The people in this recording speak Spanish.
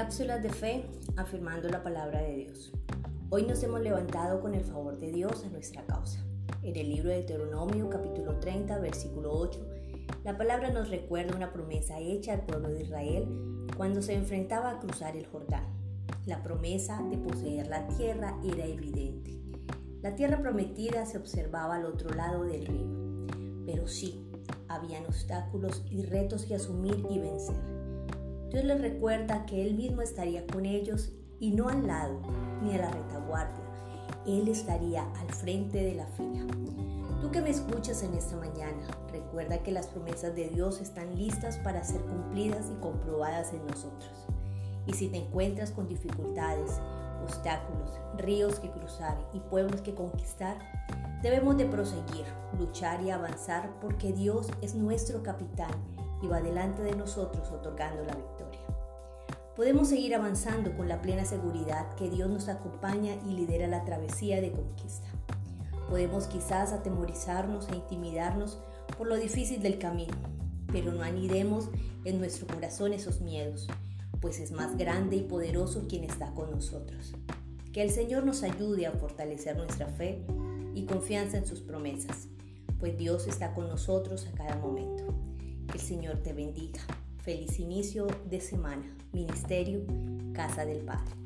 Cápsulas de fe afirmando la palabra de Dios. Hoy nos hemos levantado con el favor de Dios a nuestra causa. En el libro de Deuteronomio capítulo 30 versículo 8, la palabra nos recuerda una promesa hecha al pueblo de Israel cuando se enfrentaba a cruzar el Jordán. La promesa de poseer la tierra era evidente. La tierra prometida se observaba al otro lado del río, pero sí, habían obstáculos y retos que asumir y vencer. Dios les recuerda que Él mismo estaría con ellos y no al lado ni a la retaguardia. Él estaría al frente de la fila. Tú que me escuchas en esta mañana, recuerda que las promesas de Dios están listas para ser cumplidas y comprobadas en nosotros. Y si te encuentras con dificultades, obstáculos, ríos que cruzar y pueblos que conquistar, debemos de proseguir, luchar y avanzar porque Dios es nuestro capitán y va delante de nosotros otorgando la victoria. Podemos seguir avanzando con la plena seguridad que Dios nos acompaña y lidera la travesía de conquista. Podemos quizás atemorizarnos e intimidarnos por lo difícil del camino, pero no anidemos en nuestro corazón esos miedos, pues es más grande y poderoso quien está con nosotros. Que el Señor nos ayude a fortalecer nuestra fe y confianza en sus promesas, pues Dios está con nosotros a cada momento. El Señor te bendiga. Feliz inicio de semana. Ministerio Casa del Padre.